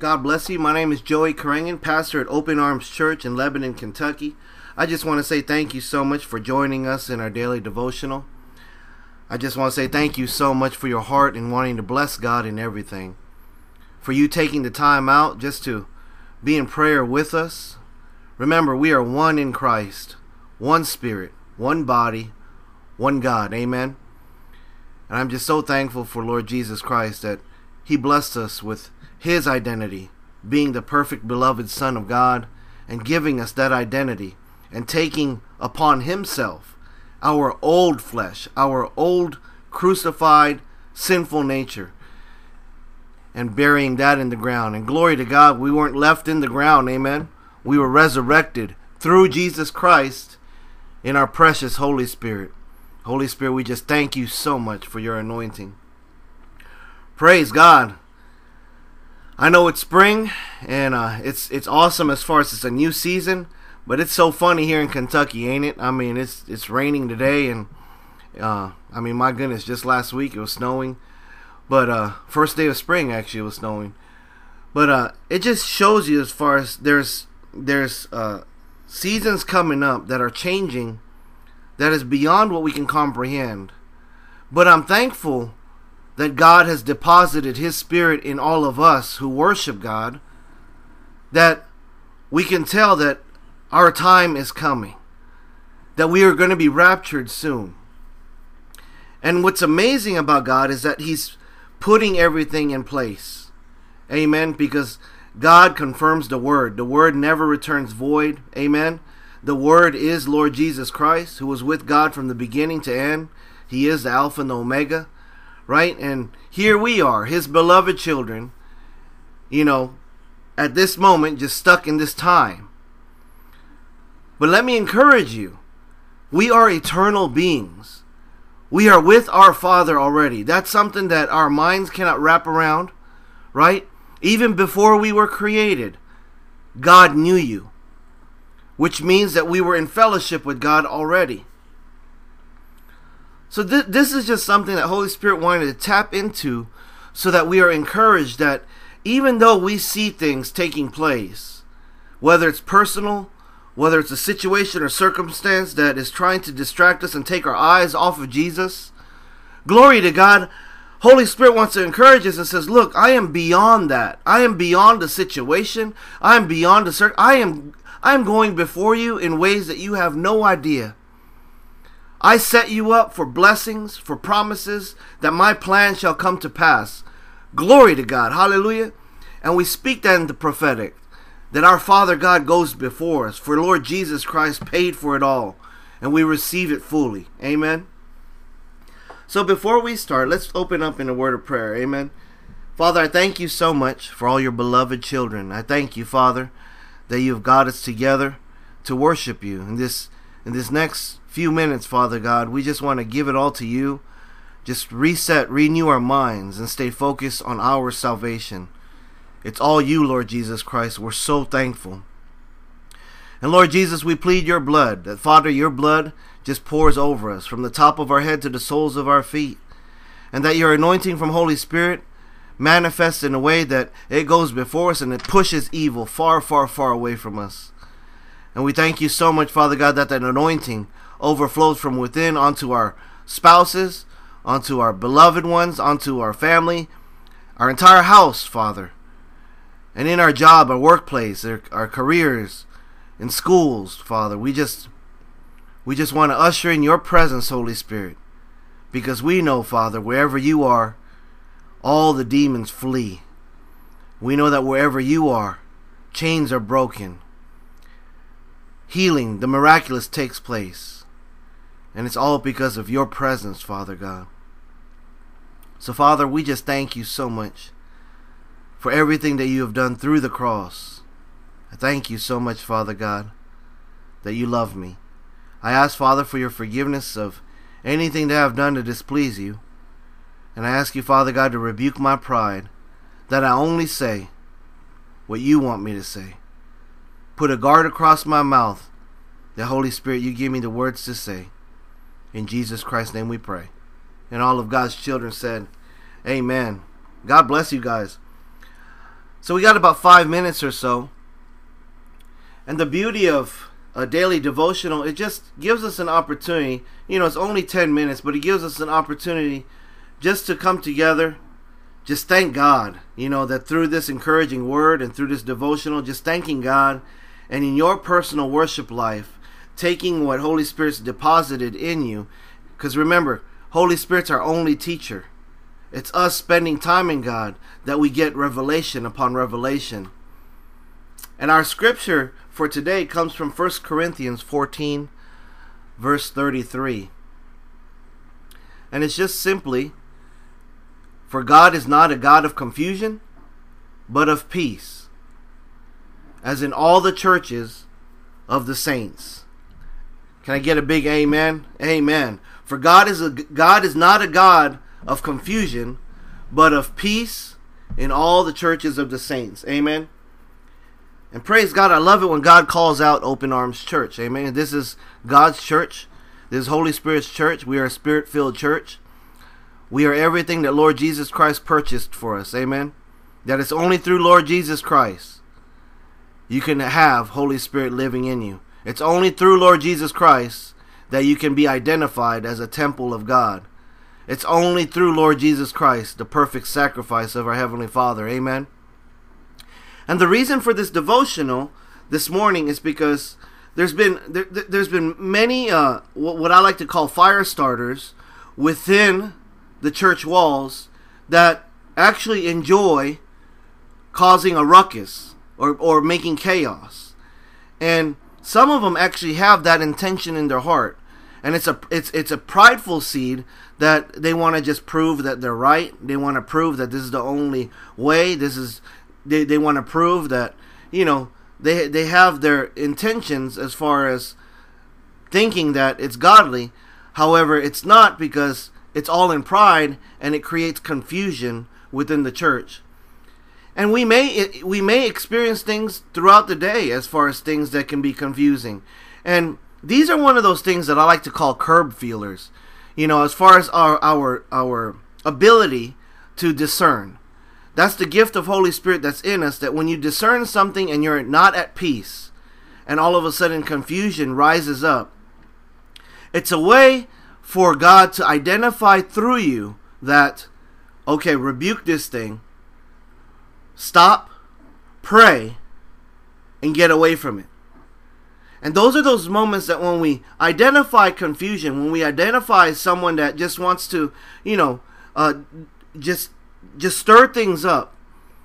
God bless you. My name is Joey Karangan, pastor at Open Arms Church in Lebanon, Kentucky. I just want to say thank you so much for joining us in our daily devotional. I just want to say thank you so much for your heart and wanting to bless God in everything. For you taking the time out just to be in prayer with us. Remember, we are one in Christ, one spirit, one body, one God. Amen. And I'm just so thankful for Lord Jesus Christ that He blessed us with His identity, being the perfect beloved Son of God, and giving us that identity, and taking upon Himself our old flesh, our old crucified sinful nature, and burying that in the ground. And glory to God, we weren't left in the ground. Amen. We were resurrected through Jesus Christ in our precious Holy Spirit. Holy Spirit, we just thank you so much for your anointing. Praise God. I know it's spring and uh, it's it's awesome as far as it's a new season, but it's so funny here in Kentucky, ain't it? I mean, it's it's raining today, and uh, I mean, my goodness, just last week it was snowing, but uh, first day of spring actually it was snowing, but uh, it just shows you as far as there's there's uh, seasons coming up that are changing that is beyond what we can comprehend. But I'm thankful that God has deposited His Spirit in all of us who worship God, that we can tell that our time is coming, that we are going to be raptured soon. And what's amazing about God is that He's putting everything in place. Amen. Because God confirms the Word. The Word never returns void. Amen. The Word is Lord Jesus Christ, who was with God from the beginning to end. He is the Alpha and the Omega, right? And here we are, His beloved children, you know, at this moment, just stuck in this time. But let me encourage you we are eternal beings. We are with our Father already. That's something that our minds cannot wrap around, right? Even before we were created, God knew you which means that we were in fellowship with God already. So th- this is just something that Holy Spirit wanted to tap into so that we are encouraged that even though we see things taking place, whether it's personal, whether it's a situation or circumstance that is trying to distract us and take our eyes off of Jesus, glory to God, Holy Spirit wants to encourage us and says, "Look, I am beyond that. I am beyond the situation. I am beyond the cir- I am I am going before you in ways that you have no idea. I set you up for blessings, for promises, that my plan shall come to pass. Glory to God. Hallelujah. And we speak that in the prophetic, that our Father God goes before us, for Lord Jesus Christ paid for it all, and we receive it fully. Amen. So before we start, let's open up in a word of prayer. Amen. Father, I thank you so much for all your beloved children. I thank you, Father, that you have got us together to worship you. In this in this next few minutes, Father God, we just want to give it all to you. Just reset, renew our minds, and stay focused on our salvation. It's all you, Lord Jesus Christ. We're so thankful. And Lord Jesus, we plead your blood, that Father, your blood just pours over us from the top of our head to the soles of our feet. And that your anointing from Holy Spirit manifests in a way that it goes before us and it pushes evil far, far, far away from us. And we thank you so much, Father God, that that anointing overflows from within onto our spouses, onto our beloved ones, onto our family, our entire house, Father. And in our job, our workplace, our, our careers, in schools, Father, we just we just want to usher in your presence, Holy Spirit. Because we know, Father, wherever you are, all the demons flee. We know that wherever you are, chains are broken. Healing, the miraculous takes place. And it's all because of your presence, Father God. So, Father, we just thank you so much for everything that you have done through the cross. I thank you so much, Father God, that you love me. I ask, Father, for your forgiveness of anything that I have done to displease you. And I ask you, Father God, to rebuke my pride, that I only say what you want me to say. Put a guard across my mouth. The Holy Spirit, you give me the words to say. In Jesus Christ's name we pray. And all of God's children said, Amen. God bless you guys. So we got about five minutes or so. And the beauty of a daily devotional, it just gives us an opportunity. You know, it's only 10 minutes, but it gives us an opportunity just to come together. Just thank God, you know, that through this encouraging word and through this devotional, just thanking God and in your personal worship life, taking what Holy Spirit's deposited in you. Because remember, Holy Spirit's our only teacher. It's us spending time in God that we get revelation upon revelation. And our scripture for today comes from 1 Corinthians 14, verse 33. And it's just simply For God is not a God of confusion, but of peace, as in all the churches of the saints. Can I get a big amen? Amen. For God is a God is not a God of confusion, but of peace in all the churches of the saints. Amen. And praise God, I love it when God calls out Open Arms Church. Amen. This is God's church. This is Holy Spirit's church. We are a spirit filled church. We are everything that Lord Jesus Christ purchased for us. Amen. That it's only through Lord Jesus Christ you can have Holy Spirit living in you. It's only through Lord Jesus Christ that you can be identified as a temple of God. It's only through Lord Jesus Christ, the perfect sacrifice of our Heavenly Father. Amen. And the reason for this devotional this morning is because there's been there, has been many uh, what I like to call fire starters within the church walls that actually enjoy causing a ruckus or, or making chaos. And some of them actually have that intention in their heart. And it's a it's it's a prideful seed that they want to just prove that they're right. They want to prove that this is the only way. This is they, they want to prove that you know they they have their intentions as far as thinking that it's godly. However, it's not because it's all in pride and it creates confusion within the church. And we may we may experience things throughout the day as far as things that can be confusing. And these are one of those things that I like to call curb feelers you know, as far as our our our ability to discern. That's the gift of Holy Spirit that's in us that when you discern something and you're not at peace and all of a sudden confusion rises up, it's a way for God to identify through you that okay, rebuke this thing. Stop, pray, and get away from it. And those are those moments that when we identify confusion, when we identify someone that just wants to, you know, uh, just just stir things up.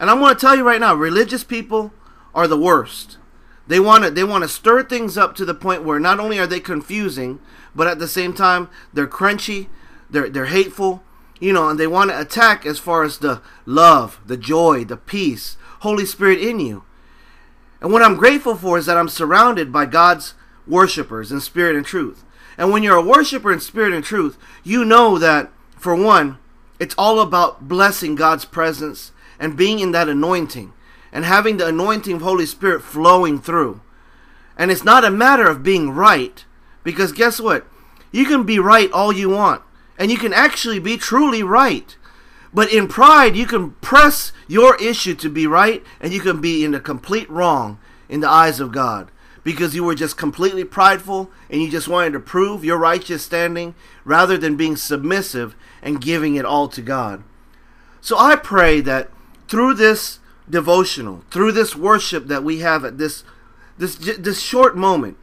And I'm going to tell you right now, religious people are the worst. They want to they want to stir things up to the point where not only are they confusing, but at the same time they're crunchy, they're they're hateful, you know, and they want to attack as far as the love, the joy, the peace, Holy Spirit in you. And what I'm grateful for is that I'm surrounded by God's worshipers in spirit and truth. And when you're a worshiper in spirit and truth, you know that, for one, it's all about blessing God's presence and being in that anointing and having the anointing of Holy Spirit flowing through. And it's not a matter of being right, because guess what? You can be right all you want, and you can actually be truly right. But in pride, you can press your issue to be right, and you can be in the complete wrong in the eyes of God because you were just completely prideful and you just wanted to prove your righteous standing rather than being submissive and giving it all to God. So I pray that through this devotional, through this worship that we have at this this this short moment,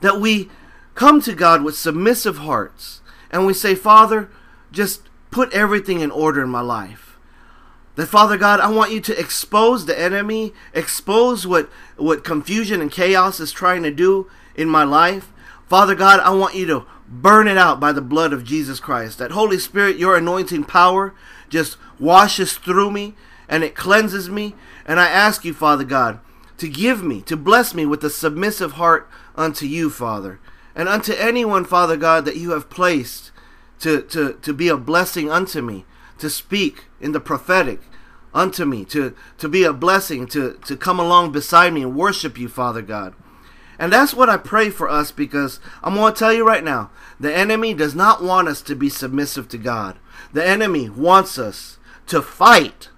that we come to God with submissive hearts and we say, Father, just put everything in order in my life. That Father God, I want you to expose the enemy, expose what what confusion and chaos is trying to do in my life. Father God, I want you to burn it out by the blood of Jesus Christ. That Holy Spirit, your anointing power just washes through me and it cleanses me. And I ask you, Father God, to give me, to bless me with a submissive heart unto you, Father. And unto anyone, Father God, that you have placed to, to, to be a blessing unto me, to speak in the prophetic unto me, to, to be a blessing, to, to come along beside me and worship you, Father God. And that's what I pray for us because I'm going to tell you right now the enemy does not want us to be submissive to God. The enemy wants us to fight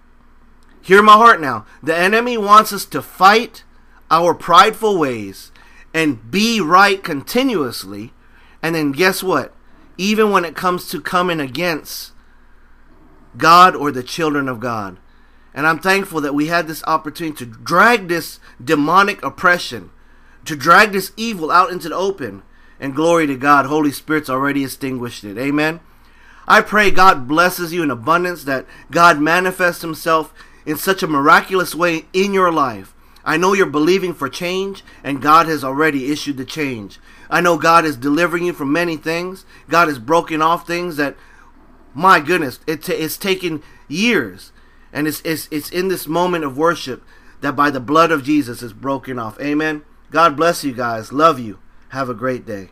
Hear my heart now. The enemy wants us to fight our prideful ways and be right continuously. And then guess what? Even when it comes to coming against God or the children of God. And I'm thankful that we had this opportunity to drag this demonic oppression, to drag this evil out into the open. And glory to God, Holy Spirit's already extinguished it. Amen. I pray God blesses you in abundance, that God manifests Himself in such a miraculous way in your life. I know you're believing for change, and God has already issued the change. I know God is delivering you from many things. God has broken off things that, my goodness, it t- it's taken years. And it's, it's, it's in this moment of worship that by the blood of Jesus is broken off. Amen. God bless you guys. Love you. Have a great day.